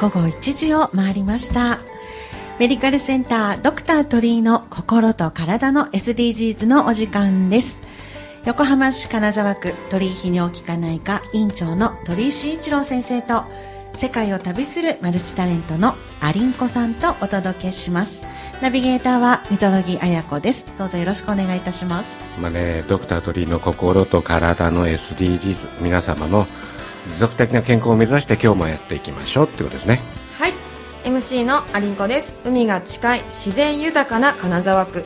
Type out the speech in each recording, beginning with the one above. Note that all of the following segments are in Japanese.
午後1時を回りました。メディカルセンタードクター鳥居の心と体の SDGs のお時間です。横浜市金沢区鳥居泌尿器科内科院長の鳥居慎一郎先生と世界を旅するマルチタレントのアリンコさんとお届けします。ナビゲーターは溝呂木彩子です。どうぞよろしくお願いいたします。まあね、ドクター鳥居の心と体の SDGs 皆様の持続的な健康を目指して今日もやっていきましょうってことですね。はい。MC のアリンコです。海が近い自然豊かな金沢区。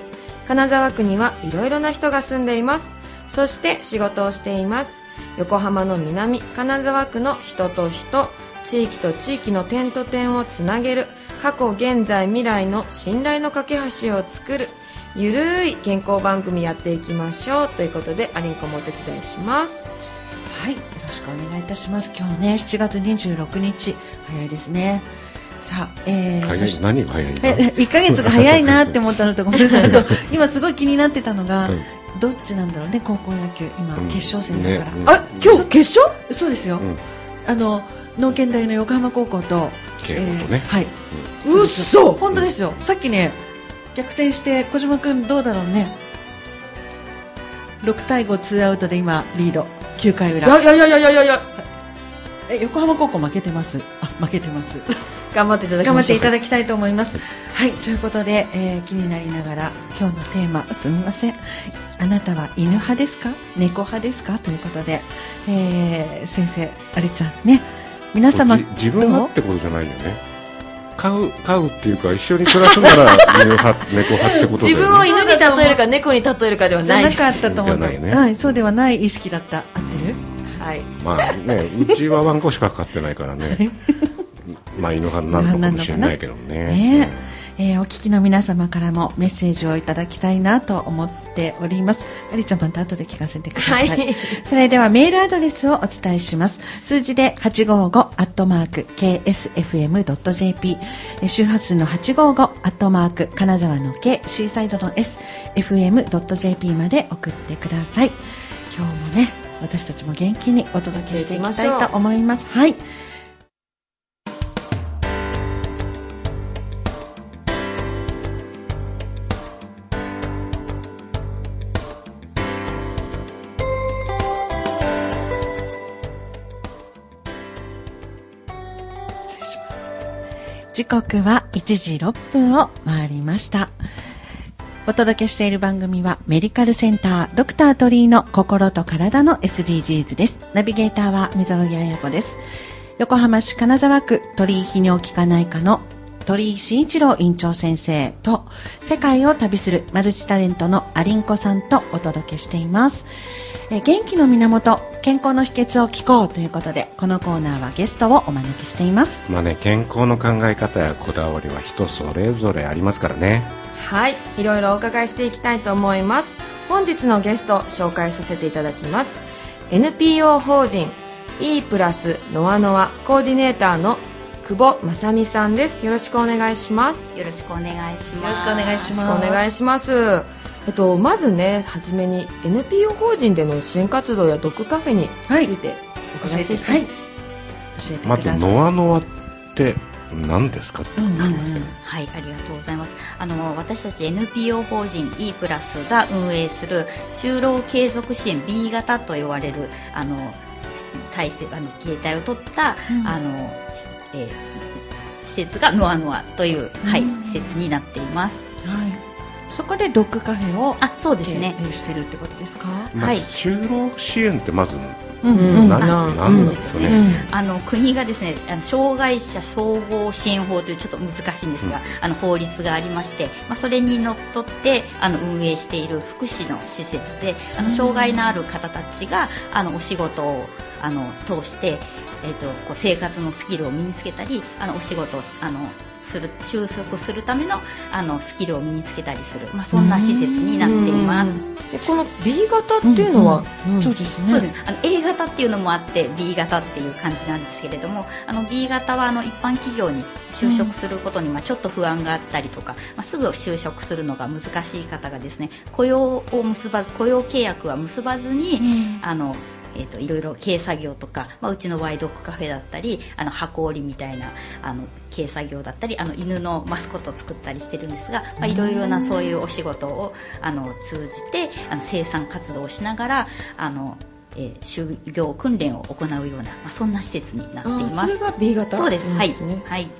金沢区にはいろいろな人が住んでいます。そして仕事をしています。横浜の南金沢区の人と人。地域と地域の点と点をつなげる。過去現在未来の信頼の架け橋を作る。ゆるい健康番組やっていきましょう。ということでアリンコもお手伝いします。はいよろしくお願いいたします。今日ね7月26日早いですね。さあ、えー、早い何が早いんだえ1ヶ月が早いなって思ったのとごめんなさい。あ と今すごい気になってたのが、うん。どっちなんだろうね高校野球。今、うん。決勝戦だから、ねうん。あ今日決勝？そうですよ、うん。あの農研大の横浜高校と慶応とね。はい、うっそ本当ですよ。さっきね逆転して小島君どうだろうね。6対5ツーアウトで今リード9回裏。いやいやいやいやいやいや。え横浜高校負けてます。あ負けてます。頑張っていただき頑張ましょう。っていただきたいと思います。はいということで、えー気になりながら今日のテーマすみません。あなたは犬派ですか？猫派ですか？ということで、えー先生ありちゃんね。皆様じ自分どう？がってことじゃないよね飼う飼うっていうか一緒に暮らすなら犬派猫派ってことだよね。自分を犬に例えるか猫に例えるかではないなかったと思うね。はい。そうではない意識だった。合ってる？はい。まあねうちはワンコしか飼ってないからね。まあ犬派になるのかもしれないけどね。ねえーお聞きの皆様からもメッセージをいただきたいなと思っております。ありちゃんまた後で聞かせてください。はいそれではメールアドレスをお伝えします。数字で855アットマーク ksfm.jp えー周波数の855アットマーク金沢の K シーサイドの S fm.jp まで送ってください。今日もね、私たちも元気にお届けしていきたいと思います。はい。時刻は1時6分を回りました。お届けしている番組はメディカルセンタードクター鳥居の心と体の SDGs です。ナビゲーターは水野木彩子です。横浜市金沢区鳥居泌尿器科内科の鳥居慎一郎院長先生と世界を旅するマルチタレントのアリンコさんとお届けしています。えー元気の源、健康の秘訣を聞こうということで、このコーナーはゲストをお招きしています。まあね健康の考え方やこだわりは人それぞれありますからねはい、いろいろお伺いしていきたいと思います。本日のゲスト紹介させていただきます。NPO 法人 E プラスノアノアコーディネーターの久保正美さんです。よろしくお願いします。よろしくお願いします。よろしくお願いしますよろしくお願いします。えっと、まずね、はじめに NPO 法人での支援活動やドッグカフェにつはいいてお教えて、伺いしていきたはいい。。教えてくまずださい。ノアノアって何ですか？ってうんうんうんはい、ありがとうございます。あの私たち NPO 法人 E プラスが運営する就労継続支援 B 型と呼ばれるあの体制あの形態を取った、うんあの、しえー施設がノアノアという、はいうん施設になっています。はい。そこでドッグカフェをあ、そうですね。経営してるってことですか？まあはい。就労支援ってまずうんうんなんですかね。うんあの国がですねあの障害者総合支援法というちょっと難しいんですが、あの法律がありまして、まあ、それにのっとってあの運営している福祉の施設であの障害のある方たちがあのお仕事をあの通して、えー、とこう生活のスキルを身につけたりあのお仕事をあのする就職するためのあのスキルを身につけたりする、まあ、そんな施設になっています。でこの B 型っていうのは、うんそうですね。そうです。ねあの A 型っていうのもあって B 型っていう感じなんですけれどもあの B 型はあの一般企業に就職することにまあちょっと不安があったりとか、まあ、すぐ就職するのが難しい方がですね雇用を結ばず雇用契約は結ばずに、あのえー、といろいろ軽作業とか、まあ、うちの場合ドッグカフェだったりあの箱織りみたいなあの軽作業だったりあの犬のマスコットを作ったりしてるんですが、まあ、いろいろなそういうお仕事をあの通じてあの生産活動をしながらあのえー、就業訓練を行うような、まあ、そんな施設になっています。それが B 型そうです。はい。はい。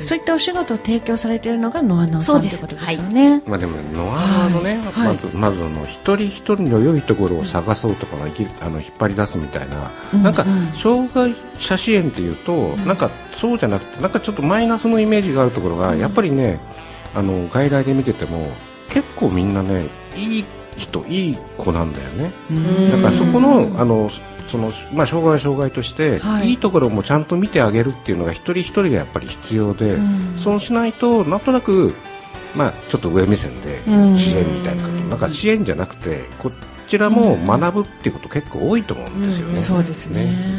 そういったお仕事を提供されているのがノアノアさんということですよね。はい、まあでもノアノアのね、はい、まずまずの一人一人の良いところを探そうとかがあの引っ張り出すみたいな、うん、なんか障害者支援っていうと、うん、なんかそうじゃなくてなんかちょっとマイナスのイメージがあるところが、やっぱりねあの外来で見てても結構みんなねいい人いい子なんだよね。だからそこのあのそのまあ、障害は障害として、はい、いいところもちゃんと見てあげるっていうのが一人一人がやっぱり必要で、うん、そうしないとなんとなく、まあ、ちょっと上目線で支援みたいなこと、うん、なんか支援じゃなくてこちらも学ぶっていうこと結構多いと思うんですよね。うん、そうですね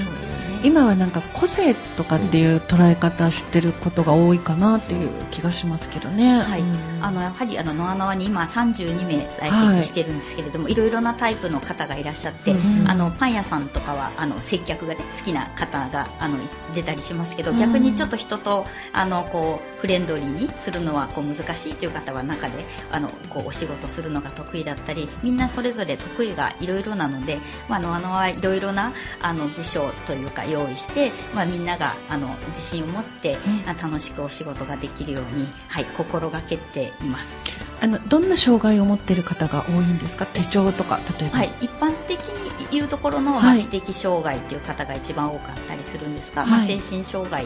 今はなんか個性とかっていう捉え方知ってることが多いかなっていう気がしますけどね。はい、あのやはりあのノアノアに今32名在籍してるんですけれども、はい、いろいろなタイプの方がいらっしゃって、うん、あのパン屋さんとかはあの接客がね好きな方があの出たりしますけど、逆にちょっと人とあのこうフレンドリーにするのはこう難しいという方は中であのこうお仕事するのが得意だったり、みんなそれぞれ得意がいろいろなので、まあノアノアはいろいろなあの部署というか用意して、まあ、みんながあの自信を持って、うん、楽しくお仕事ができるように、はい、心がけています。あのどんな障害を持っている方が多いんですか？手帳とか例えば、はい、一般的に言うところの、まあ、知的障害という方が一番多かったりするんですが、はい、まあ、精神障害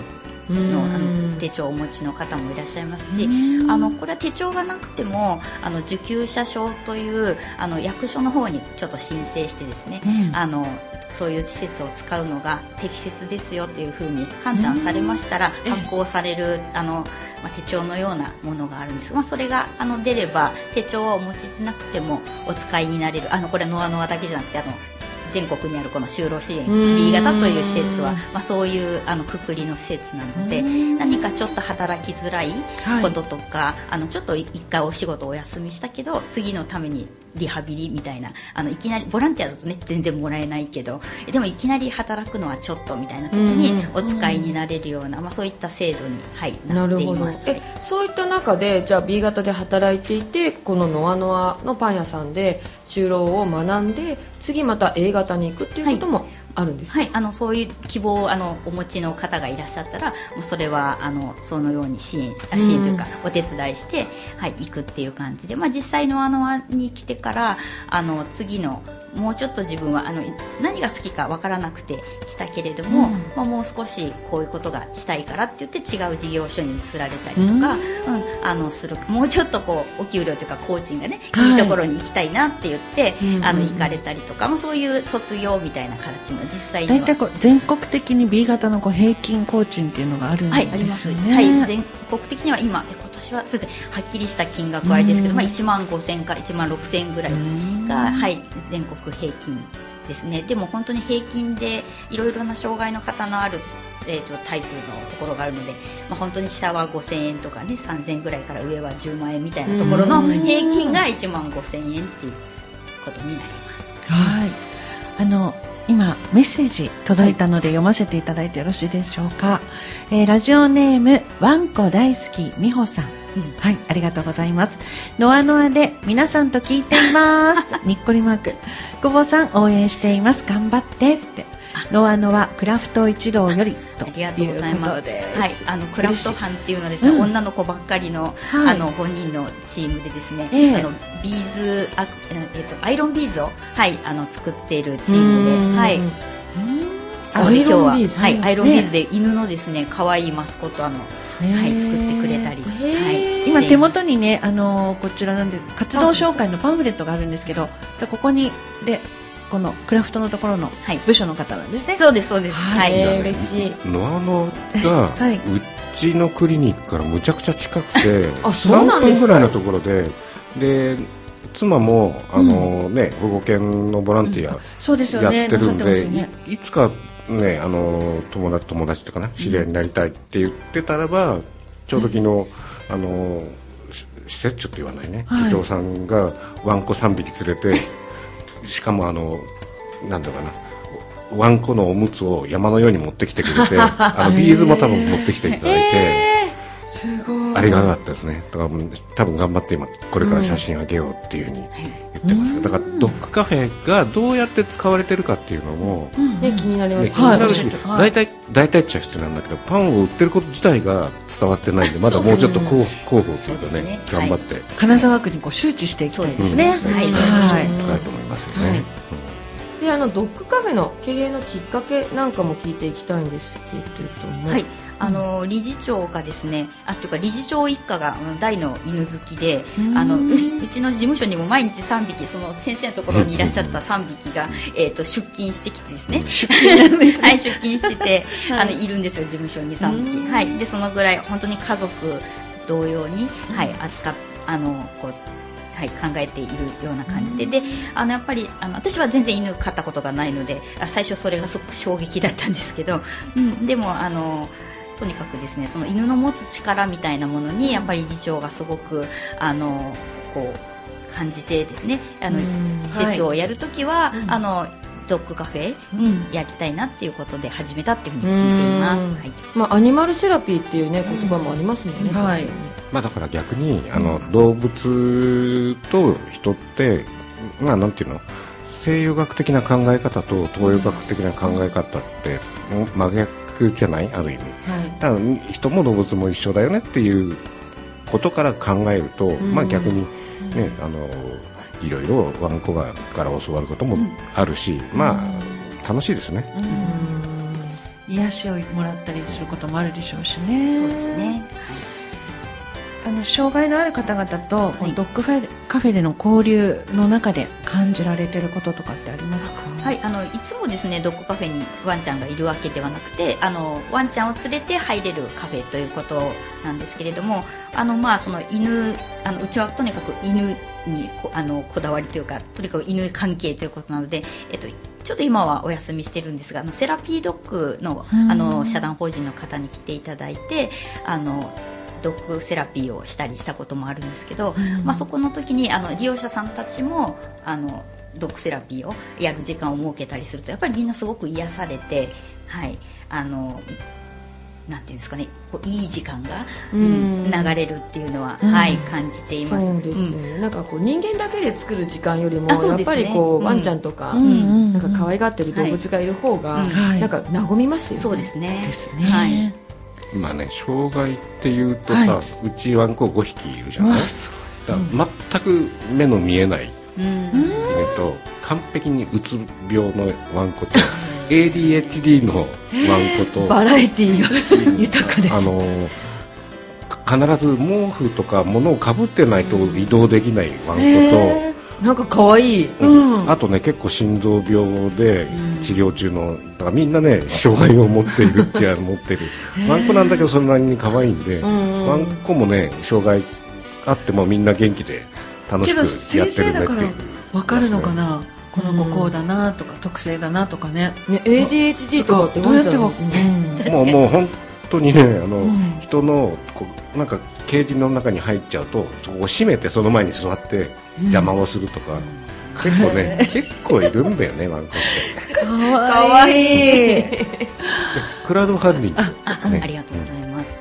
のあの手帳をお持ちの方もいらっしゃいますしあのこれは手帳がなくてもあの受給者証というあの役所の方にちょっと申請してですね、うん、あのそういう施設を使うのが適切ですよというふうに判断されましたら発行されるあの、まあ、手帳のようなものがあるんです。が、まあ、それがあの出れば手帳はお持ちでなくてもお使いになれる。あのこれノアノアだけじゃなくてあの全国にあるこの就労支援 B 型という施設は、まあ、そういうあのくくりの施設なので何かちょっと働きづらいこととか、はい、あのちょっと一回お仕事お休みしたけど次のためにリハビリみたいなあのいきなりボランティアだとね全然もらえないけどでもいきなり働くのはちょっとみたいな時にお使いになれるような、まあ、そういった制度に、はい、なっています。えそういった中でじゃあ B 型で働いていてこのノアノアのパン屋さんで就労を学んで次また A 型に行くっていうことも、はいあるんですはいあのそういう希望をあのお持ちの方がいらっしゃったらもうそれはあのそのように支援支援というかお手伝いして、はい、行くっていう感じで、まあ、実際のあのに来てからあの次のもうちょっと自分はあの何が好きか分からなくて来たけれども、うん、まあ、もう少しこういうことがしたいからって言って違う事業所に移られたりとか、うん、うん、あのするもうちょっとこうお給料というか工賃がね、はい、いいところに行きたいなって言って、あの行かれたりとか、まあ、そういう卒業みたいな形も実際大体全国的に B 型のこう平均工賃っていうのがあるんですね、はい、あります、はい、全国的には今今年はそうですねはっきりした金額はあれですけど、まあ、1万5000円から1万6000円ぐらいが、はい、全国平均ですね。でも本当に平均でいろいろな障害の方のあるえーと、タイプのところがあるので、まあ、本当に下は5000円とかね3000円ぐらいから上は10万円みたいなところの平均が1万5000円っていうことになります。はい。あの今メッセージ届いたので読ませていただいてよろしいでしょうか、えー、ラジオネームわんこ大好きみほさんうん、はい、ありがとうございます。ノアノアで皆さんと聞いています。にっこりマーク。久保さん応援しています。頑張ってって。ノアノアクラフト一同よりありがとうございます。はい、あのクラフト班っていうのはですね、うん、女の子ばっかりの、はい、あの5人のチームでですね、えー、あのビーズあえっ、ー、とアイロンビーズをはいあの作っているチームで、はい。アイロンビーズ、はい、アイロンビーズで犬のですね可愛いマスコットあのはい、作ってくれたり、はい、今手元にねあのこちらなんで活動紹介のパンフレットがあるんですけどここにでこのクラフトのところの部署の方なんですね、はい、そうですそうです。はい、はい、嬉しい。ノアノが、はい、うちのクリニックからむちゃくちゃ近くてあそうなんです分ぐらいのところでで妻もあの、うん、ね保護犬のボランティアやってるんで、うんね、いつかねあの友達友達とかな知り合いになりたいって言ってたらば、うん、ちょうど昨日、あの施設長って言わないね、はい、さんがワンコ3匹連れてしかもあのなんだかなワンコのおむつを山のように持ってきてくれてあのビーズも多分持ってきていただいて、ありがたかったですね。だから多分頑張って今これから写真あげようっていうふうに言ってますけど、だからドッグカフェがどうやって使われてるかっていうのも、ーね気になりますね、気になるし、大体大体っちゃ必要なんだけどパンを売ってること自体が伝わってないんでまだもうちょっと広広報というかね頑張って、金沢区にこう周知していきたいですね。うんはいはいと思いますよね、はいであのドッグカフェの経営のきっかけなんかも聞いていきたいんですけれども。はい、あの理事長がですねあというか理事長一家が大の犬好きでうん。あのううちの事務所にも毎日3匹その先生のところにいらっしゃった3匹が、えー、と出勤してきてですね。出勤はい出勤してて、はい。あのいるんですよ事務所に3うん。匹はい。でそのぐらい本当に家族同様に、はい、扱っあのこうはい、考えているような感じで、であのやっぱりあの私は全然犬飼ったことがないのであ最初それがすごく衝撃だったんですけど、うん、でもあのとにかくですねその犬の持つ力みたいなものにやっぱり理事長がすごくあのこう感じてですねあのうん。施設をやるときは、うん。あのドッグカフェ、うん。やりたいなっていうことで始めたっていうふうに聞いています。うん。はい。まあ、アニマルセラピーっていうね言葉もありますもんね、うんはいまあだから逆にあの動物と人ってまあなんていうの西洋学的な考え方と東洋学的な考え方って真逆じゃない？ある意味。はいただ人も動物も一緒だよねっていうことから考えると、ん。まあ逆にね、あのいろいろワンコがから教わることもあるし、まあ楽しいですね。うん。癒しをもらったりすることもあるでしょうしね。そうですね。あの障害のある方々と、い。ドッグフェカフェでの交流の中で感じられてることとかってありますか？はい、あのいつもですねドッグカフェにワンちゃんがいるわけではなくてあのワンちゃんを連れて入れるカフェということなんですけれどもあの、まあ、その犬あのうちはとにかく犬にこあのこだわりというかとにかく犬関係ということなので、えっと、ちょっと今はお休みしてるんですがあのセラピードッグのうん。あの社団法人の方に来ていただいてあのドッグセラピーをしたりしたこともあるんですけど、まあ、そこの時にあの利用者さんたちもあのドッグセラピーをやる時間を設けたりするとやっぱりみんなすごく癒されて、はい、あのなんていうんですかねこういい時間が、ううんん流れるっていうのは、うん。はい、感じています。そうですよね、なんかこう人間だけで作る時間よりも、やっぱりこう、うん。ワンちゃんとか、うんなんか可愛がってる動物がいる方が、はいはい。なんか和みますよね。そうですね。ですね、はい。今ね障害っていうとさ、はうちワンコ5匹いるじゃない？全く目の見えない。うん。犬と完璧にうつ病のワンコと ADHD のワンコと バラエティーが豊かです。あのか必ず毛布とか物をかぶってないと移動できないワンコと、へなんか可愛い。うん。うん。あとね結構心臓病で治療中のだからみんなね障害を持っているっちゃ持ってる。ワンコなんだけどそれなりに可愛いんで、んワンコもね障害あってもみんな元気で楽しくやってるねって。いうわかるのかな？この子こうだなとか、特性だなとかね。ね、ADHD とかってどうやってわワンちゃん。うん。もうもう本当にねあの、ん人のこうなんかケージの中に入っちゃうとそこを閉めてその前に座って邪魔をするとか、結構ね 結構いるんだよねワンコって。かわいい。クラウドファンディング。あねありがとうございます。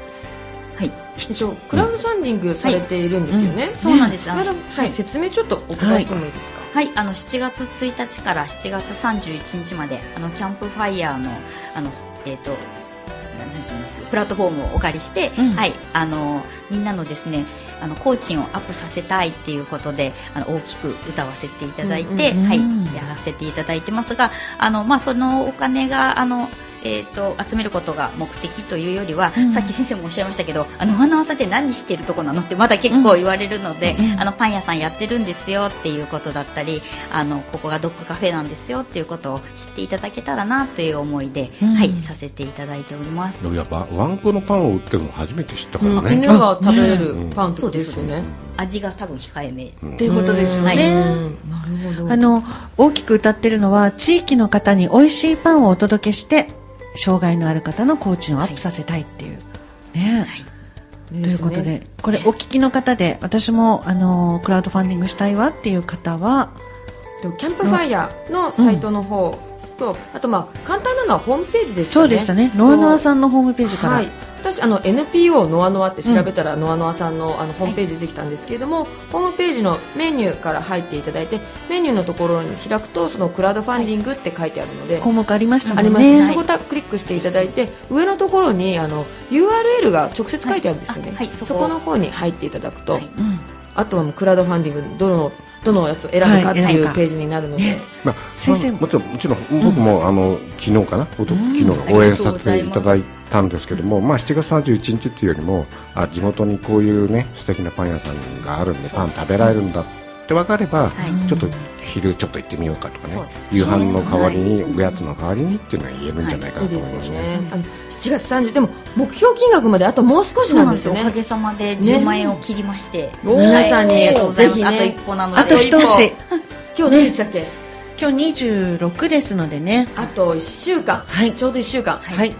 はい。えっと、クラウドファンディングされているんですよね。そうなんです。あのはい、説明ちょっとお伺いしてもいいですか？はい、あの7月1日から7月31日まであのキャンプファイヤーのあのえっ、となんなんて言うんです。プラットフォームをお借りして、うん。はい。あのみんなのですねあの工賃をアップさせたいっていうことであの大きく歌わせていただいて、はいうんやらせていただいてますがあのまあそのお金があのえー、と集めることが目的というよりは、うん。さっき先生もおっしゃいましたけどあのお花輪さんって何してるとこなのってまだ結構言われるので、うん。あのパン屋さんやってるんですよっていうことだったりあのここがドッグカフェなんですよっていうことを知っていただけたらなという思いで、うん。はいさせていただいております。いやワワンコのパンを売ってるの初めて知ったからうん。ね、犬が食べれるうん。パンってことです。よね。味が多分控えめ、うんっていうことですよはい。ね、うん。なるほど。あの大きく歌ってるのは地域の方に美味しいパンをお届けして障害のある方の工賃をアップさせたいっていう、ね。ということでこれお聞きの方で私もあのクラウドファンディングしたいわっていう方はとキャンプファイヤーのサイトの方とあとまあ簡単なのはホームページですそうでしたね。ノアノアさんのホームページから、はい私あの NPO ノアノアって調べたら、ノアノアさんのあのホームページ出てきたんですけれども、ホームページのメニューから入っていただいてメニューのところに開くとそのクラウドファンディングって書いてあるので、項目ありましたもんあります、ね。そこたクリックしていただいて上のところにあの URL が直接書いてあるんですよね、そこ。そこの方に入っていただくと、はい。うん。あとはもうクラウドファンディングどのどのやつを選ぶかってはいうページになるので、ね。まあ、先生。まあもちろんもちろん僕も、あの昨日かな、おと昨日応援させていただいたんですけども、まあ、7月31日っていうよりもあ地元にこういうね素敵なパン屋さんがあるんでパン食べられるんだって分かれば、はい。ちょっと昼ちょっと行ってみようかとかね。ね夕飯の代わりに、おやつの代わりにっていうのは言えるんじゃないかいないと思いますね。ね。あの7月30でも目標金額まであともう少しなんですよね。おかげさまで10万円を切りまして、おー。皆さんにぜひね。あと一歩なので。あと一押し今日何日だっけ、今日26ですのでね。あと1週間、はい。ちょうど1週間、はい、よ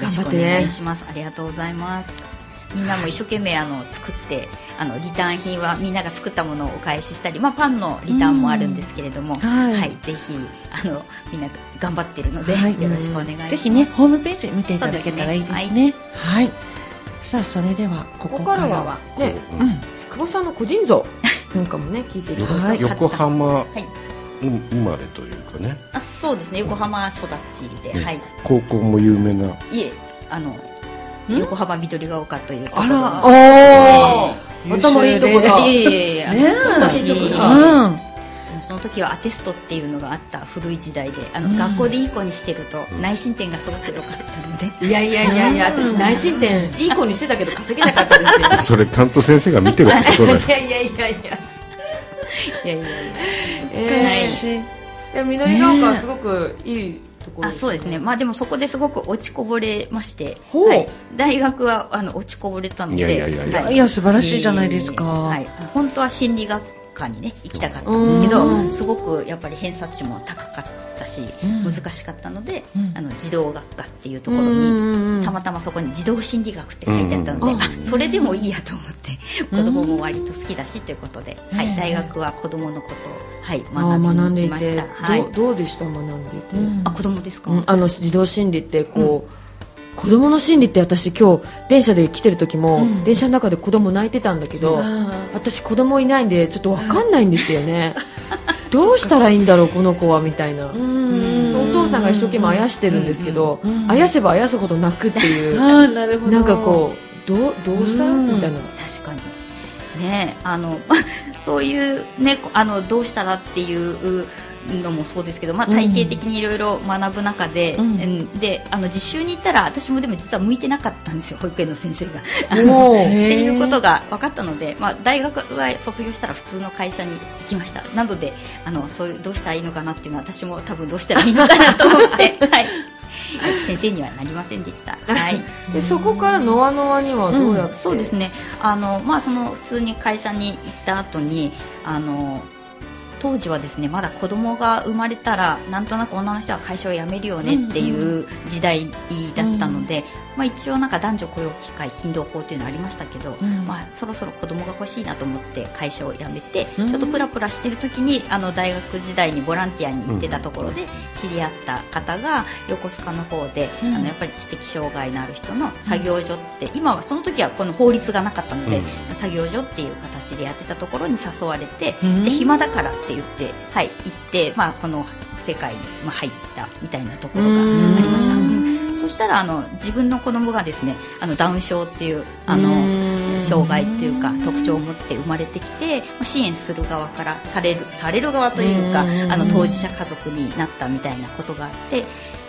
ろしくお願いします、ありがとうございますみんなも一生懸命あの作ってあのリターン品はみんなが作ったものをお返ししたり、まあ、パンのリターンもあるんですけれども、はい。ぜひあのみんな頑張ってるので、はい。よろしくお願いします。ぜひねホームページ見ていただけたらいいですね。はい、さあそれではこここかはこかららはねうん。久保さんの個人像なんかもね 聞いていきました、はい。横浜はい。うん生まれというかね、あそうですね。横浜育ちで、ね。はい。高校も有名な。いえあの横浜緑が丘というところあら。おえー。頭いいとこだ。いえいえいいいとこい。え。いえだ。うん。その時はアテストっていうのがあった古い時代であの、うん。学校でいい子にしてると内申点がすごく良かったので、いやいやいやいや私内申点いい子にしてたけど稼げなかったですよ。それちゃんと先生が見てるってことだよ。いやいやいやいや。いやいやいや。え私ー、いや緑が丘はすごくいいところあそうですね。まあでもそこですごく落ちこぼれまして、はい、大学はあの落ちこぼれたので。いやいやいやいや。いや素晴らしいじゃないですか。はい、本当は心理学科にね行きたかったんですけうん。どすごくやっぱり偏差値も高かったし、うん。難しかったので、うん。あの児童学科っていうところうん。にたまたまそこに児童心理学って書いてあったので、うん。あ それでもいいやと思って子供も割と好きだしということで、はい、大学は子供のことを、はい、学びに行きました。はい。どうでした学んでいて、うんあ子供ですか、うん。あの児童心理ってこう、子供の心理って私今日電車で来てる時も、うん。電車の中で子供泣いてたんだけど、あ私子供いないんでちょっとわかんないんですよね。どうしたらいいんだろうこの子はみたいな、お父さんが一生懸命あやしてるんですけど、うん。うん。あやせばあやすほど泣くっていう。なるほど。なんかこうどうどうした？みたいな。確かに。ねあの そういうねあのどうしたらっていうのもそうですけど、まあ、体系的にいろいろ学ぶ中で,、うん。うん。であの実習に行ったら私もでも実は向いてなかったんですよ 保育園の先生が。っていうことが分かったので、まあ、大学は卒業したら普通の会社に行きました。なのであのそういうどうしたらいいのかなっていうのは私も多分どうしたらいいのかなと思って、はい、はい先生にはなりませんでした。はい。でそこからノアノアにはどうやって、そうですね。あの、まあ、その普通に会社に行った後にあの当時はですねまだ子供が生まれたらなんとなく女の人は会社を辞めるよねっていう時代だったので、まあ、一応なんか男女雇用機会勤労法というのありましたけど、うん。まあ、そろそろ子供が欲しいなと思って会社を辞めて、うん。ちょっとプラプラしてる時にあの大学時代にボランティアに行ってたところで知り合った方が横須賀の方で、うん。あのやっぱり知的障害のある人の作業所って、今はその時はこの法律がなかったので、作業所っていう形でやってたところに誘われて、うん。じゃあ暇だからって言って、はい、行って、まあ、この世界にまあ入ったみたいなところがありました。うんそしたらあの自分の子供がですねあのダウン症っていうあうのん。障害っていうか特徴を持って生まれてきてまあ支援する側からされるされる側というかうん。あの当事者家族になったみたいなことがあって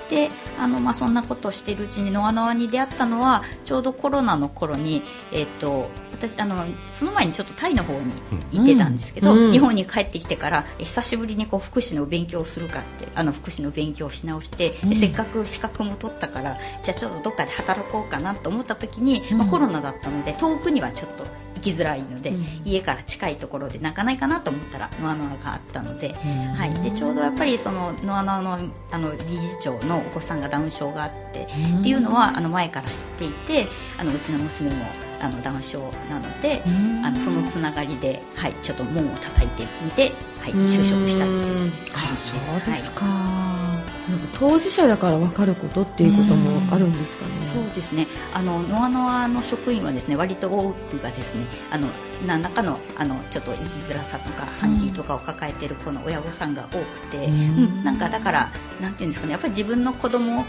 であの、まあ、そんなことをしているうちにノアノアに出会ったのはちょうどコロナの頃に、えっと私あのその前にちょっとタイの方に行ってたんですけど、うん。日本に帰ってきてからえ久しぶりにこう福祉の勉強をするかってあの福祉の勉強をし直して、でせっかく資格も取ったからじゃあちょっとどっかで働こうかなと思った時に、まあ、コロナだったので遠くにはちょっと行きづらいので、うん。家から近いところで泣かないかなと思ったらノアノアがあったので,、はい、でちょうどやっぱりそのノアノアのあの理事長のお子さんがダウン症があって、っていうのはあの前から知っていてあのうちの娘もあの談笑なのであのそのつながりで、はい、ちょっと門を叩いてみて、はい、就職したっていう。感じです。そうですか、なんか当事者だから分かることっていうこともあるんですかね。そうですね。あのノアノアの職員はですね、割と多くがですね、あの何らかのあのちょっと生きづらさとか、ハンディとかを抱えているこの親御さんが多くて、うん。なんかだからなんていうんですかね、やっぱり自分の子供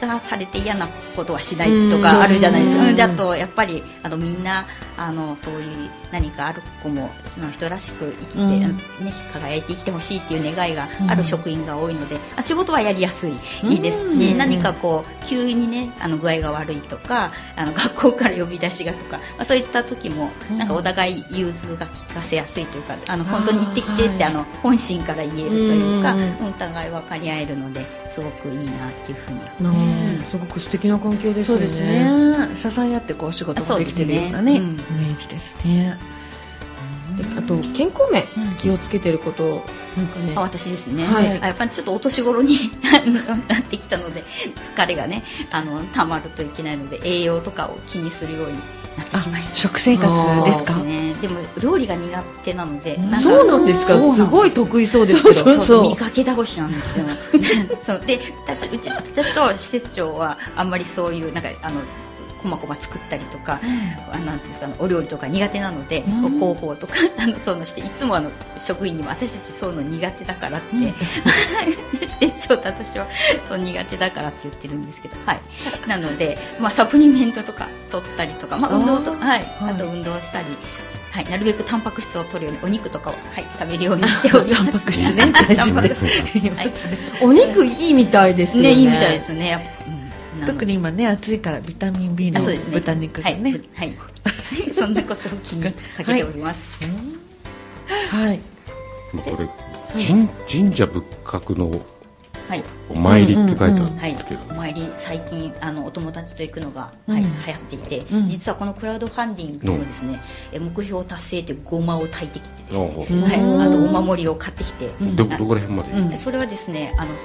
がされて嫌なことはしないとかあるじゃないですか。うん、とやっぱりあとみんなあのそういう何かある子もその人らしく生きて、ね輝いて生きてほしいっていう願いがある職員が多いので、あ仕事はやりやすいですし、何かこう急にねあの具合が悪いとか、あの学校から呼び出しがとか、まあそういった時もなんかお互い融通が利かせやすいというか、あの本当に行ってきてってあの本心から言えるというか、お互い分かり合えるのですごくいいなっていうふうに、すごく素敵な関係ですね。そうですね。支え合ってこう仕事ができてるようなね、イメージですね。あと健康面気をつけてることなんかね。あ私ですね、はい、やっぱりちょっとお年頃に なってきたので疲れがねあのたまるといけないので栄養とかを気にするようになってきました。食生活ですか？ね。でも料理が苦手なのでそうなんですか？す。ごい得意そうですけど。そうそう見かけ倒しなんですよ。そう。で私うち私と施設長はあんまりそういうなんかあのこまこま作ったりとか、うん、あなんですかお料理とか苦手なので、うん、広報とか あのそうのしていつもあの職員にも私たちそういうの苦手だからって、うん、施設長と私はそう苦手だからって言ってるんですけど、はい、なので、まあ、サプリメントとか取ったりとか、まあ、運動とはい、あと運動したり。はい、なるべくタンパク質を取るようにお肉とかを、はい、食べるようにしております。タンパク質ね、大事で。はい、お肉いいみたいですね。ね、いいみたいですね。うん特に今ね暑いからビタミン B の豚肉がね。はい、そんなことを気にかけております。はい、これ、神社仏閣のお参りって書いてあるんですけど、お参り最近あのお友達と行くのが、はい、流行っていて、実はこのクラウドファンディングもですね、目標達成というごまを炊いてきてですね、はい、あとお守りを買ってきて、どどこら辺まで、それはですねあのえ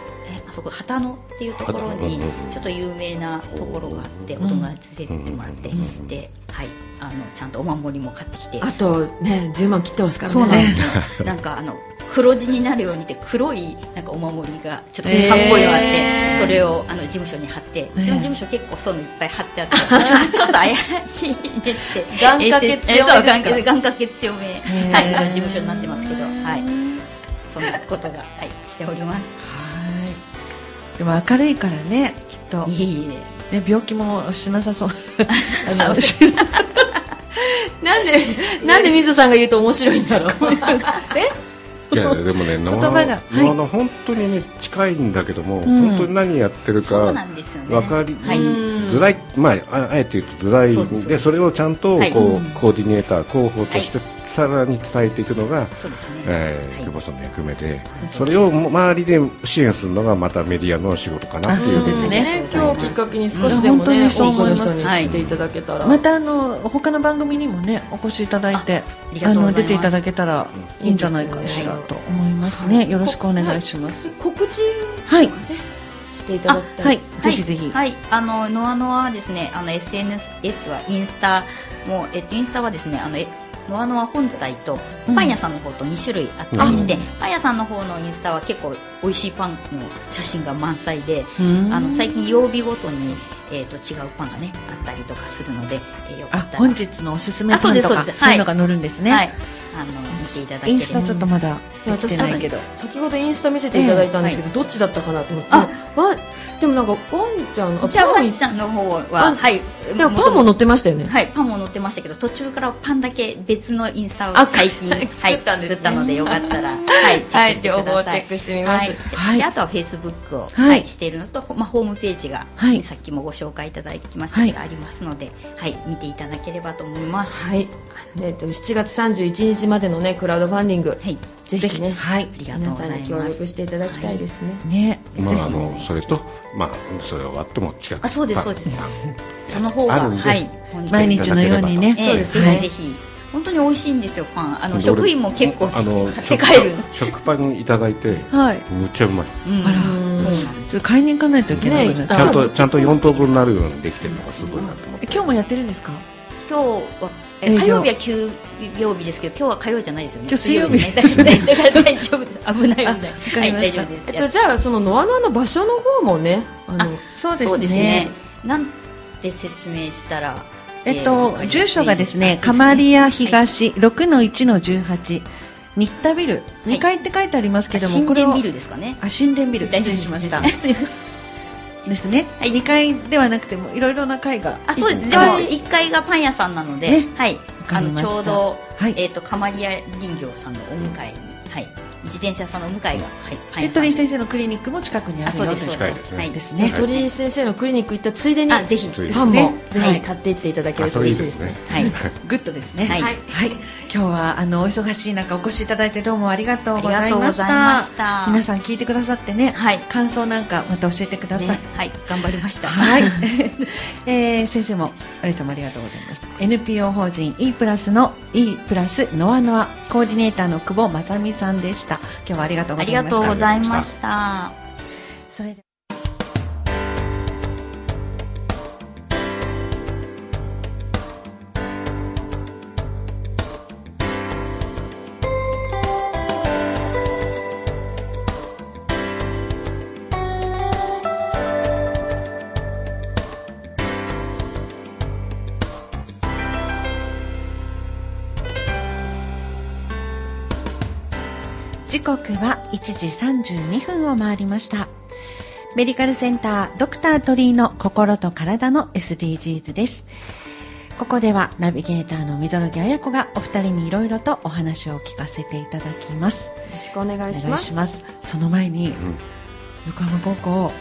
あそこ旗野っていうところにちょっと有名なところがあってお友達連れてもらってではい。あのちゃんとお守りも買ってきて。あとね10万切ってますからね。そうなんですよ。なんかあの黒字になるようにって黒いなんかお守りがちょっとかっこいいのがあって、えー、それをあの事務所に貼って、うちの事務所結構そういうのいっぱい貼ってあって ちょっと怪しいねって。願掛け強め。願掛け強め、はい、あの事務所になってますけど、はい、そんなことが、はい、しております。はい。でも明るいからねきっと。いいねね病気もしなさそう。あの なんでなんで水さんが言うと面白いんだろういやでもね 言葉が、はい、の本当にね近いんだけども、うん、本当に何やってるか分かりづらい、まああえて言うとづらいでそれをちゃんとこう、はい、コーディネーター広報としてさらに伝えていくのが、久保さんの役目で、それを周りで支援するのがまたメディアの仕事かなっていう。そうですね。今日きっかけに少しでもね多くの人に知っていただけたらまたあの他の番組にもねお越しいただいてあの出ていただけたらいいんじゃないかしらと思いますね。よろしくお願いします。告知はいしていただきたいはい。ぜひぜひ。はい。あのノアノアですね。あの SNS はインスタもえっとインスタはですねあのノアノア本体とパン屋さんの方と2種類あったりして、うん、パン屋さんの方のインスタは結構美味しいパンの写真が満載で、あの最近曜日ごとに、えーと、違うパンがねあったりとかするので、えー、よかったら。本日のおすすめパンとかそうい。うのが載るんですね、はい、あの見ていただけインスタちょっとまだ私ないけど。先ほどインスタ見せていただいたんですけど、えーはい、どっちだったかなと思って。あわでもなんかワンちゃんあじゃあワンちゃんの方ははい。でもパンも載ってましたよね。はいパンも載ってましたけど途中からパンだけ別のインスタを最近 作ったんです、ね、作ったのでよかったら はいチェックしてください、チェックしてみます、はい、あとはフェイスブックを、はい。しているのと、まあ、ホームページが、はい、さっきもご紹介いただきましたが、ありますので、はい、見ていただければと思います。はい。えっと7月31日までのねクラウドファンディング、はい、ぜひね、はい、皆さんに協力していただきたいですね。はい、ね、まああのそれとまあそれ終わっても近くあそうですそうです。その方がはい。毎日のようにね、そうです。ね、ぜひ。本当に美味しいんですよパン。あの職員も結構あの 買って帰る。食パンいただいて、はい、むっちゃうまい、あらそうなんです。買いに行かないといけない、ちゃんとちゃんと4等分になるようにできてるのがすごいなと思って。今日もやってるんですか？今日はえ火曜日は休業日ですけど今日は火曜じゃないですよね。今日水曜日。ですね。大丈夫です危ない危ないはい大丈夫です。えっと、じゃあそのノアノアの場所の方もねあそうですね。そうですね。なんて説明したらえっと、わかりやすい住所がですね、あカマリア東6の1の18、新田ビル、2階って書いてありますけども、これを新電ビルですかね。あ、新田ビル、失礼しました。すいませんですね。はい。2階ではなくても、いろいろな階が。あそうですね。でもはい1階がパン屋さんなので、ね。はい。あのかりました。ちょうど、はい。えっ、とカマリア林業さんのお迎えに、はい。自転車さんのお迎えが、はい、パンで屋さん鳥居先生のクリニックも近くにああそうるよというですそうで近いですね。はい。ですね。鳥居先生のクリニック行ったついでにあぜひ。パンもぜはいひ買っていっていただけると嬉しいでですね。すね。はい。グッドですね。はいはい。はい、今日はあのお忙しい中お越しいただいてどうもありがとうございました。皆さん聞いてくださってね、はい。感想なんかまた教えてください。ねはい。頑張りました。はい、えー先生もありさんもありがとうございました。NPO 法人 E プラスの E プラスノアノアコーディネーターの久保正美さんでした。今日はありがとうごありざいました。がとうございました。それで刻は1時32分を回りました。メディカルセンタードクタートリーの心と体の SDGs です。ここではナビゲーターの溝呂木彩子がお二人にいろいろとお話を聞かせていただきます。よろしくお願いお願いします。しますその前に、ん。横浜高校、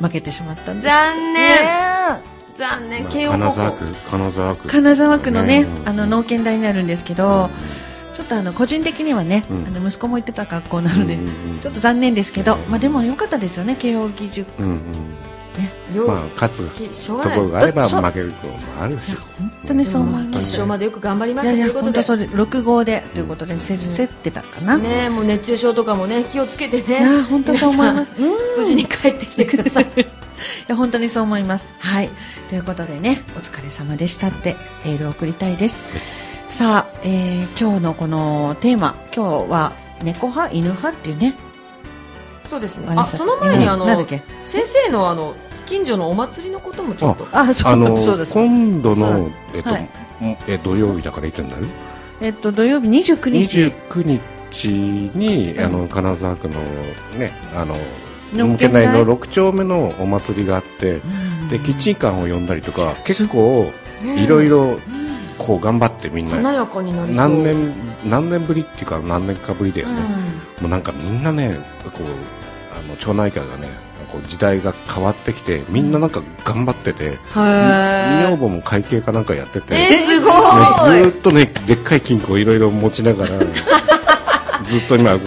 負けてしまったんです。残念。ね残念。まあ慶応高校。金沢区。金沢区金沢区のね、うん。あの農研大になるんですけど、ちょっとあの個人的にはね、うん。あの息子も行ってた学校なので、うんうんうん。ちょっと残念ですけど、うん。まあでも良かったですよね慶応義塾。うんうん。ようまあ勝つところがあれば負けるところもあるし。本当にそう思い決ます、勝までよく頑張りました。ということで。本当それ6号でということでせ競ってたかな、いねもう熱中症とかもね気をつけてね。や本当そう思います。無事に帰ってきてください。いや本当にそう思います。はい。ということでねお疲れ様でしたってエールを送りたいですさあ、えー今日のこのテーマ今日は猫派犬派っていうね。そうですね。あその前にあのなん先生のあの近所のお祭りのこともちょっと。あそうあのそうです。今度のえっとはい。え土曜日だからいつになる？えっと土曜日29日。29日にあの金沢区のねあの農農研大研大の6丁目のお祭りがあってでキッチンカーを呼んだりとか結構ねいろいろこう頑張ってみんな華やかになり何年何年ぶりっていうか何年かぶりだよね、もうなんかみんなねこうあの町内会がねこう時代が変わってきてみんななんか頑張ってて、へー。女房も会計かなんかやってて、えー、すごい。ねずーっとねでっかい金庫をいろいろ持ちながら ずっと今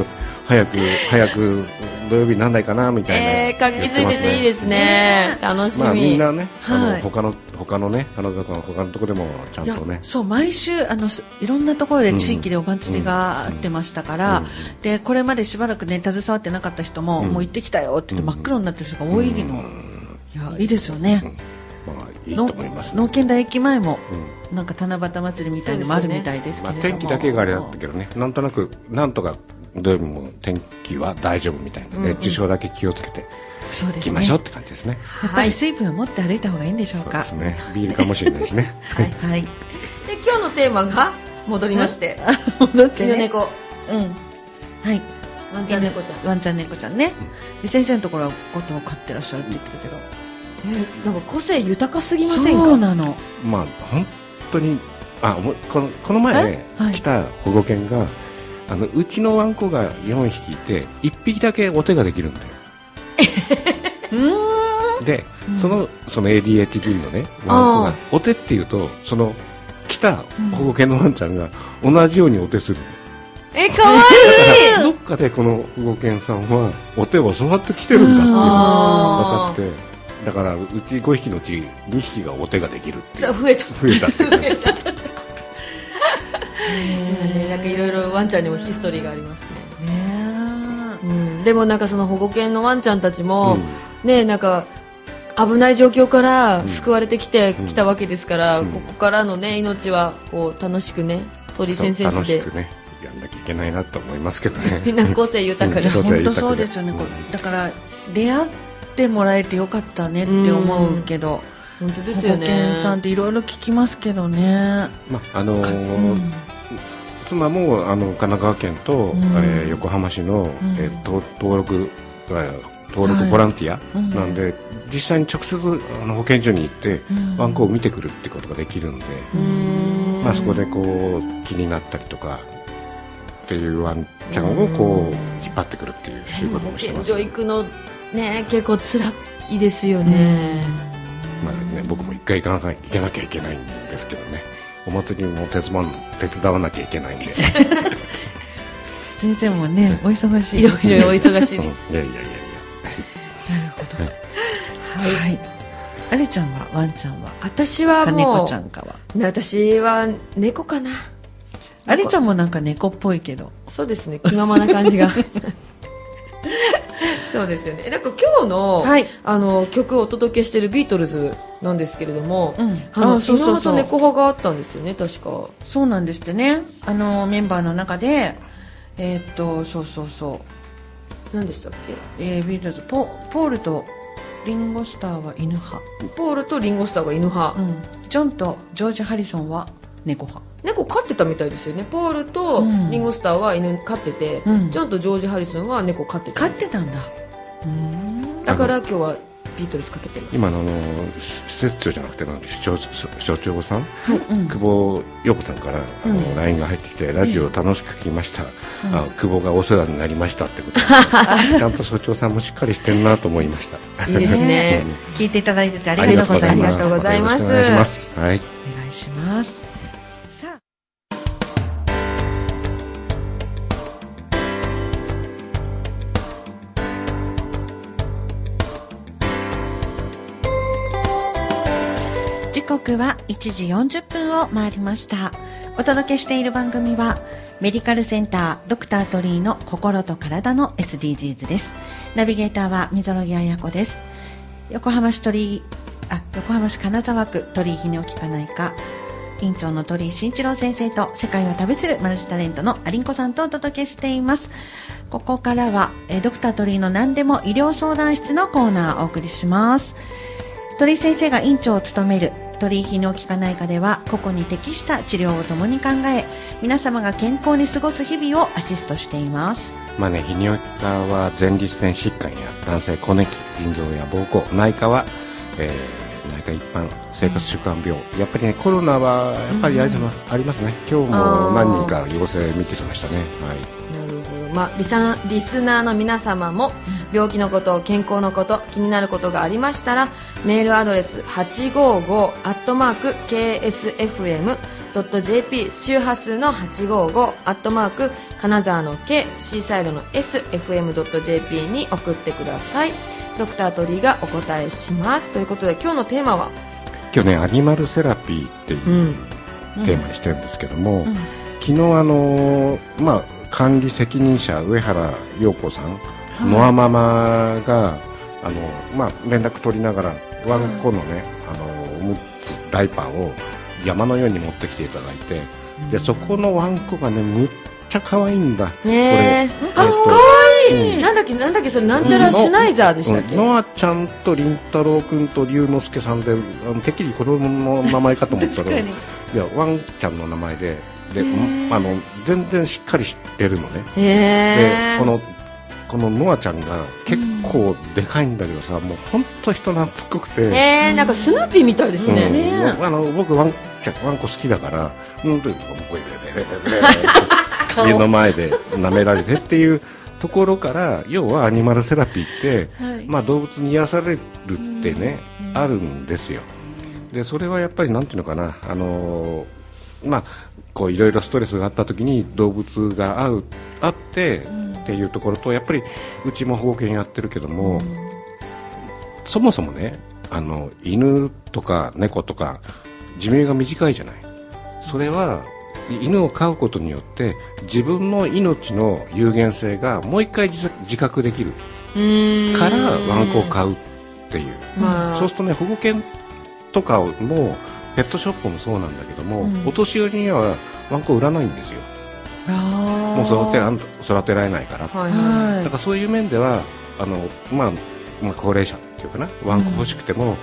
早く早く土曜日になんないかなみたいな、えー、活気づいてていいですね。楽しみ、まあみんなね、あはい。の他の他のね金沢区の他のところでもちゃんとね。そう毎週あのすいろんなところで地域でお祭りがあってましたから、うん。でこれまでしばらくね携わってなかった人も、うん。もう行ってきたよって言ってうん。真っ黒になってる人が多いの、いやいいですよね、まあいいと思います、ね。農研大駅前もうん。なんか七夕祭りみたいのもあるみたいですけまあ、れども、天気だけがあれだったけどね。なんとなくなんとか土曜日も天気は大丈夫みたいな、うん熱中症だけ気をつけてそうですね。いきましょうって感じですね。やっぱり水分を持って歩いた方がいいんでしょうか。そうですね。ビールかもしれないしね。はい、はい、で今日のテーマが戻りまして。戻ってね。犬猫。うん。はい。ワンちゃん猫ちゃん。ワンちゃん猫ちゃんね、で先生のところはことを飼ってらっしゃるって言ってるけど、えなんか個性豊かすぎませんそうかなの。まあ本当にあこのこの前ね、え？はい。来た保護犬があのうちのワンコが4匹いて1匹だけお手ができるんだよ。で、うん。そのその ADHD のねワンコがお手っていうとその来た保護犬のワンちゃんが同じようにお手する、えかわいい。どっかでこの保護犬さんはお手を教わってきてるんだっていうのが分かあって。だからうち5匹のうち2匹がお手ができるっていう。さ増えた。増えたってワンちゃんにもヒストリーがありますね、ねうん、でもなんかその保護犬のワンちゃんたちも、ねなんか危ない状況から救われてきて、うん。きたわけですから、うん。ここからのね命はこう楽しくね鳥先生で。しくねやんなきゃいけないなと思いますけどね。みんな個性豊かに、うん。本当そうですよね、だから出会ってもらえてよかったねって思うけど、本当ですよ保ね険さんっていろいろ聞きますけどね、まああのかーうん妻もあの神奈川県と、うん。えー横浜市の、ん。えーと登録えー登録ボランティア、うん。なんで実際に直接あの保健所に行って、うん。ワンコを見てくるってことができるんで、まあ、そこでこう気になったりとかっていうワンちゃんをこう引っ張ってくるっていう仕事もして保健ます、所行くのね結構辛いですよね、まあね、僕も一回行かなきゃ行けなきゃいけないんですけどねお祭りも手伝わ手伝わなきゃいけないんで。先生もねお忙しいいろいろお忙しいうん。ですいやいやいや。い。やはい、あれちゃんはワンちゃんは？私はかもう猫ちゃんかは？ね私は猫かな。あれちゃんもなんか猫っぽいけど。そうですね。気ままな感じが そうですよね。なんか今日の,、はい。あの曲をお届けしているビートルズなんですけれども、うん。あそうそうそう。猫派があったんですよね確か。そうなんですってね。あのメンバーの中でえーっとそうそうそう。何でしたっけ？えービートルズポポールとリンゴスターは犬派、ポールとリンゴスターが犬派、うん、ジョンとジョージ・ハリソンは猫派猫飼ってたみたいですよね。ポールとうん。リンゴスターは犬飼ってて、うん。ジョンとジョージ・ハリソンは猫飼ってた飼ってたんだ。うん。だから今日はビートルズかけてます。今のあの施設長じゃなくてなん所所長さん？うん。久保陽子さんからあの、うん。LINE が入ってきてラジオ楽しく聞きました、うん。あ久保がお世話になりましたってこと。で ちゃんと所長さんもしっかりしてるなと思いました。いいですね。聞いていただいててありがとうございます。ありがとうございます。ます。はい。お願いします刻は1時40分を回りました。お届けしている番組はメディカルセンタードクタートリーの心と体の SDGs です。ナビゲーターは溝呂木彩子です。横浜市鳥居あ横浜市金沢区鳥居泌尿器科内科院長の鳥居慎一郎先生と世界を旅するマルチタレントのアリンコさんとお届けしています。ここからはえドクター鳥居の何でも医療相談室のコーナーをお送りします。鳥居先生が院長を務める鳥居泌尿器科内科では個々に適した治療を共に考え皆様が健康に過ごす日々をアシストしています。まあね、泌尿器科は前立腺疾患や男性更年期腎臓や膀胱内科は、えー内科一般生活習慣病。やっぱりねコロナはやっぱりあります,、ありますね今日も何人か陽性見てきましたね。はいまあ、リサナリスナーの皆様も病気のこと健康のこと気になることがありましたらメールアドレス 855-ksfm.jp 周波数の855金沢の K シーサイドの SFM.jp に送ってください。ドクタートリーがお答えします。ということで今日のテーマは？今日ねアニマルセラピーっていううん。テーマにしてるんですけども、うん。昨日あのーまあ管理責任者上原陽子さん、ノアママがあのまあ連絡取りながらワンコのね、あのおむつダイパーを山のように持ってきていただいて、でそこのワンコがねむっちゃ可愛いんだ。ねえ。これかわい。い、なんだっけなんだっけそれなんちゃらシュナイザーでしたっけ、うん。ノアちゃんと凛太郎君と龍之介さんであのてっきり子供の名前かと思ったら。確かに。いやワンちゃんの名前でで、あの全然しっかり知ってるのね。へでえこのこのノアちゃんが結構でかいんだけどさ、もう本当人懐っこくて、へえなんかスヌーピーみたいですうん。ね、ねあの僕ワンちゃんワンコ好きだからうんとこうレレレレレレ家の前で舐められてっていうところから要はアニマルセラピーって、はいまあ、動物に癒されるってね、あるんですよでそれはやっぱりなんていうのかなあのーまあこういろいろストレスがあった時に動物が合うあってっていうところとやっぱりうちも保護犬やってるけども、そもそもねあの犬とか猫とか寿命が短いじゃない。それは犬を飼うことによって自分の命の有限性がもう一回自自覚できるからワンコを飼うっっていう、まあ。そうするとね保護犬とかもペットショップもそうなんだけども、うん。お年寄りにはワンコ売らないんですよ。あもう育てら育てられないから。はいははだからそういう面ではあの、まあ、まあ高齢者っていうかなワンコ欲しくても、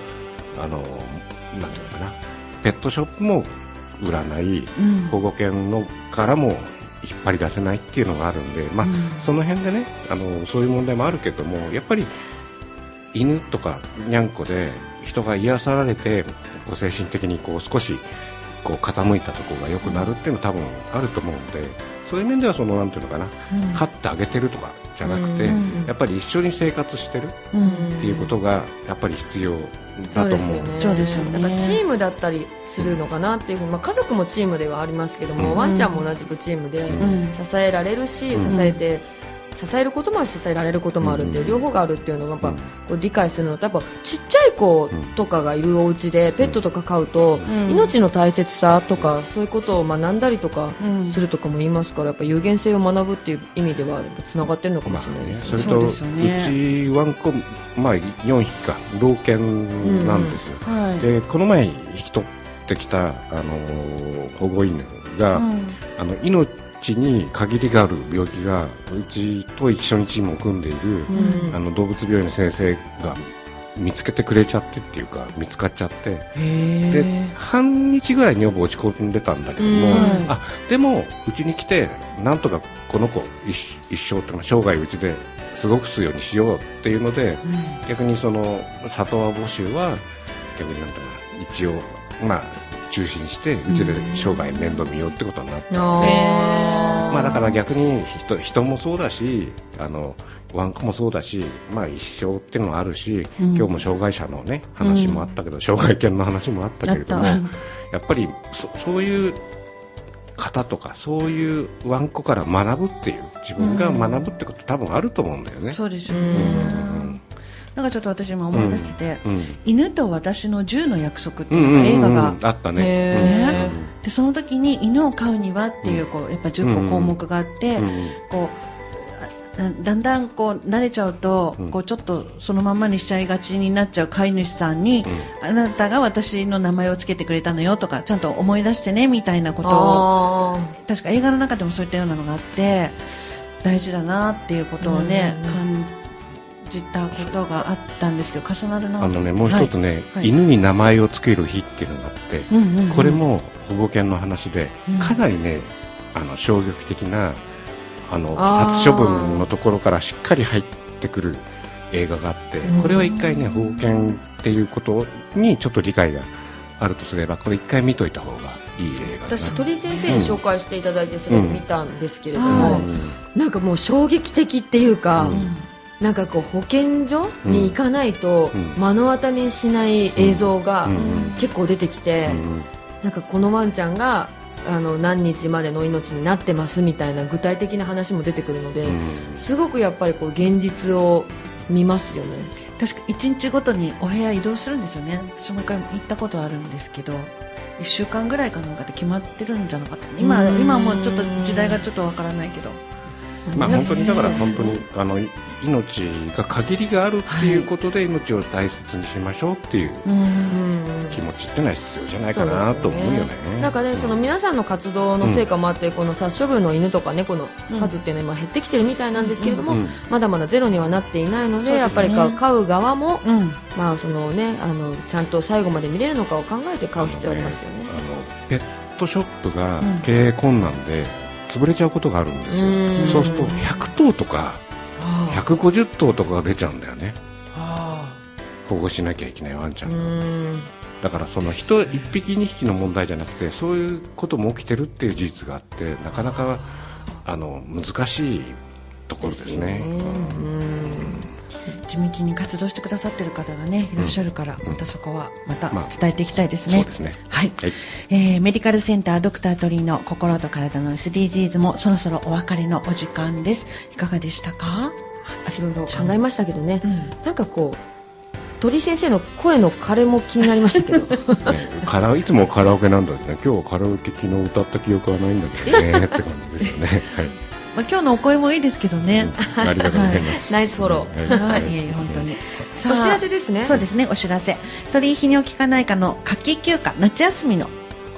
あのなんていうのかなペットショップも売らないい。うん。保護犬のからも引っ張り出せないっていうのがあるんで、まあうん。その辺でねあのそういう問題もあるけどもやっぱり犬とかにゃんこで人が癒されてこう精神的にこう少しこう傾いたところが良くなるっていうのは多分あると思うんでそういう面ではそのなんていうのかなうん。飼ってあげてるとかじゃなくて、うんやっぱり一緒に生活してるうんっていうことがやっぱり必要そだと思う。うですよねそうですよね。だからチームだったりするのかなっていうふうに、まあ、家族もチームではありますけども、うん。ワンちゃんも同じくチームで支えられるし、うん。支えて支えることもあるし支えられることもあるっていう、うん。両方があるっていうのをやっぱ、うん。こう理解するのとやっぱちっちゃい子とかがいるお家でペットとか飼うと、ん。命の大切さとかそういうことを学んだりとかうん。するとかも言いますからやっぱ有限性を学ぶっていう意味ではつながってるのかもしれないですね。それとそうですよね。うちワンコ、まあ、4匹か。老犬なんですよ、はい。でこの前引き取ってきた、あのー保護犬が、うん。あの命に限りがある病気がうちと一緒にチームを組んでいる、うん。あの動物病院の先生が見つけてくれちゃってっていうか見つかっちゃって。へでー半日ぐらい女房落ち込んでたんだけども、うん。あでもうちに来てなんとかこの子一一生というか生涯うちで過ごすようにしようっていうので逆にその里親募集は逆になんとか一応まあ中止にしてうちで生涯面倒見ようってことになったので、あー。まあだから逆に人人もそうだしあのワンコもそうだし、まあ、一生っていうのはあるし、うん。今日も障害者の、ね、話もあったけど、障害犬の話もあったけれどもやっぱりそそういう方とかそういうワンコから学ぶっていう自分が学ぶってこと多分あると思うんだよね。そうですよね。うんなんかちょっと私今思い出しててうん「犬と私の10の約束」ってうんいう映画が。あったね。へーうんでその時に犬を飼うにはっていうこうやっぱ10個項目があって、うんこうあだんだんこう慣れちゃうと、うん。こうちょっとそのままにしちゃいがちになっちゃう飼い主さんに、あなたが私の名前をつけてくれたのよとかちゃんと思い出してねみたいなことをあ確か映画の中でもそういったようなのがあって大事だなっていうことをね、うん。感じたことがあったんですけど重なるなあのねもう一つね、はい。犬に名前をつける日っていうのがあって、うんうんうん。これも保護犬の話で、うん。かなりねあの衝撃的なあの殺処分のところからしっかり入ってくる映画があって、うん。これは一回ね保護犬っていうことにちょっと理解があるとすればこれ一回見といた方がいい映画私鳥居先生に紹介していただいてそれを見たんですけれどうん。も、はいなんかもう衝撃的っていうか、うんなんかこう保健所に行かないとうん。目の当たりにしない映像がうん。結構出てきて、うん。なんかこのワンちゃんがあの何日までの命になってますみたいな具体的な話も出てくるので、うん。すごくやっぱりこう現実を見ますよね。確か1日ごとにお部屋移動するんですよね。私も一回行ったことあるんですけど1週間ぐらいかなんかで決まってるんじゃなかった今うん。今はもうちょっと時代がちょっとわからないけどまあ本当にだから本当にあの命が限りがあるっていうことで命を大切にしましょうっていううん。気持ちっていうのは必要じゃないかなと思うよね。なんかね、その皆さんの活動の成果もあって、この殺処分の犬とか猫の数っていうのは今減ってきてるみたいなんですけれども、うん。まだまだゼロにはなっていないので、やっぱり飼う飼う側も、うん。まあそのね、あのちゃんと最後まで見れるのかを考えて飼う必要ありますよね。あのペットショップがうん。経営困難で潰れちゃうことがあるんですよ、うん。そうすると100頭とか150頭とかが出ちゃうんだよね。保護しなきゃいけないワンちゃんうが、ん。だからその人1匹2匹の問題じゃなくてそういうことも起きてるっていう事実があってなかなかあの難しいところですね。うん地道に活動してくださってる方がねいらっしゃるから、またそこはまたまあ伝えていきたいですね、はい、はい。えーメディカルセンタードクター鳥居の心と体の SDGs もそろそろお別れのお時間です。いかがでしたか、いろいろ考えましたけどね、うん。なんかこう鳥先生の声の枯れも気になりましたけど。ねカラいつもカラオケなんだけどね。今日はカラオケ昨日歌った記憶はないんだけどね。って感じですよね、はいまあ、今日のお声もいいですけどね。ありがとうございます。ナイスフォローはい、いえ本当に。お知らせですねそうですね、お知らせ。鳥居泌尿器科内科の夏季休暇、夏休みの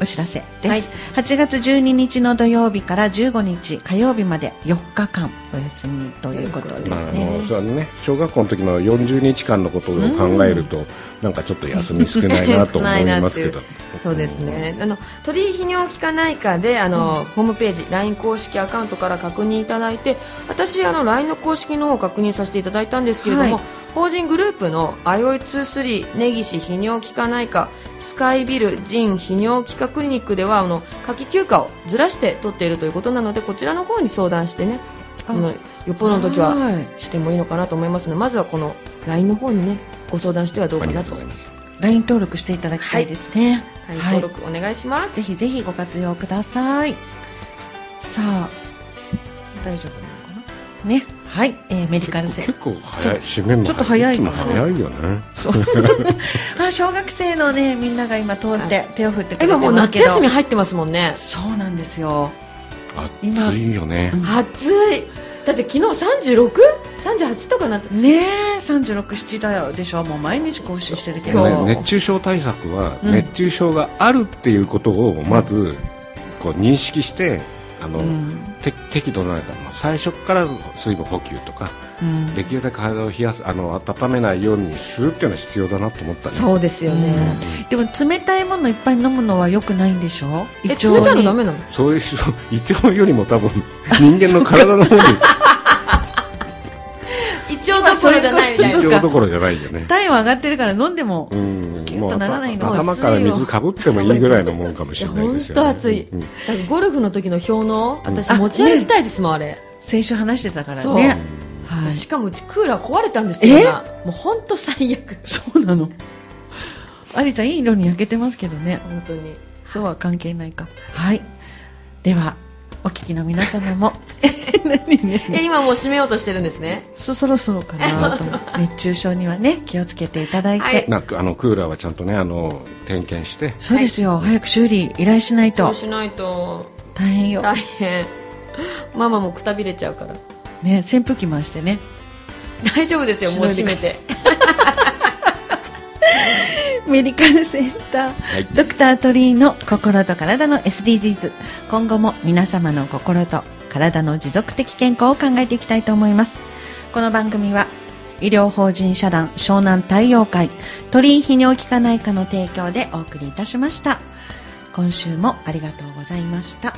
お知らせです。はい8月12日の土曜日から15日火曜日まで4日間お休みということでまあ、あすね。の、そうだね、小学校の時の40日間のことを考えると、なんかちょっと休み少ないなと思いますけど。そうですね。あの鳥居泌尿器科内科であの、ホームページ LINE 公式アカウントから確認いただいて、私あの LINE の公式の方を確認させていただいたんですけれども、はい法人グループのあいおい23根岸泌尿器科内科スカイビル腎泌尿器科クリニックではあの夏季休暇をずらして取っているということなのでこちらの方に相談してね。ああのよっぽどの時ははい。してもいいのかなと思いますのでまずはこの LINE の方にねご相談してはどうかなと。がとうございます。LINE 登録していただきたいですね。LINE はい。登録お願いします、ぜひぜひご活用ください。さあ、大丈夫なのかな？ね。はい、えーメディカルセ結構早い、締めもちょっと早いも早いよね。あ小学生のねみんなが今通っては手を振ってくれて今もうますけど。夏休み入ってますもんね。そうなんですよ暑いよね。暑い。だって昨日 36?38 とかなってねえ367だよ。でしょ？もう毎日更新してるけど。ね熱中症対策は、うん。熱中症があるっていうことをまずこう認識してあの、うん。て適度なまあ最初から水分補給とかうん。できるだけ体を冷やすあの温めないようにするっていうのは必要だなと思ったね。そうですよね、でも冷たいものいっぱい飲むのは良くないんでしょ？え冷たいのダメなの？そういう人 胃腸よりも多分人間の体の方に。胃腸どころじゃないみたいな。胃腸どころじゃないよね。体温上がってるから飲んでもうん。キュッとならないの頭から水かぶってもいいぐらいのもんかもしれないですよ、ね、本当暑い、うん。だからゴルフの時の氷の私あ持ち歩きたいですもんあれ。先週話してたからね。はい。しかもうちクーラー壊れたんですよもう本当最悪。そうなのありちゃんいい色に焼けてますけどね。本当に。そうは関係ないか。はい。ではお聞きの皆様も。え今もう閉めようとしてるんですね。そそろそろかなと。思って熱中症にはね気をつけていただいて、はい。なんかあのクーラーはちゃんとねあの点検して。そうですよ、早く修理依頼しないと。そうしないと。大変よ、大変。ママもくたびれちゃうから。ね、扇風機回してね。大丈夫ですよ。もう閉めてメディカルセンター、はい。ドクタートリーの心と体の SDGs 今後も皆様の心と体の持続的健康を考えていきたいと思います。この番組は医療法人社団湘南太陽会鳥居泌尿器科内科の提供でお送りいたしました。今週もありがとうございました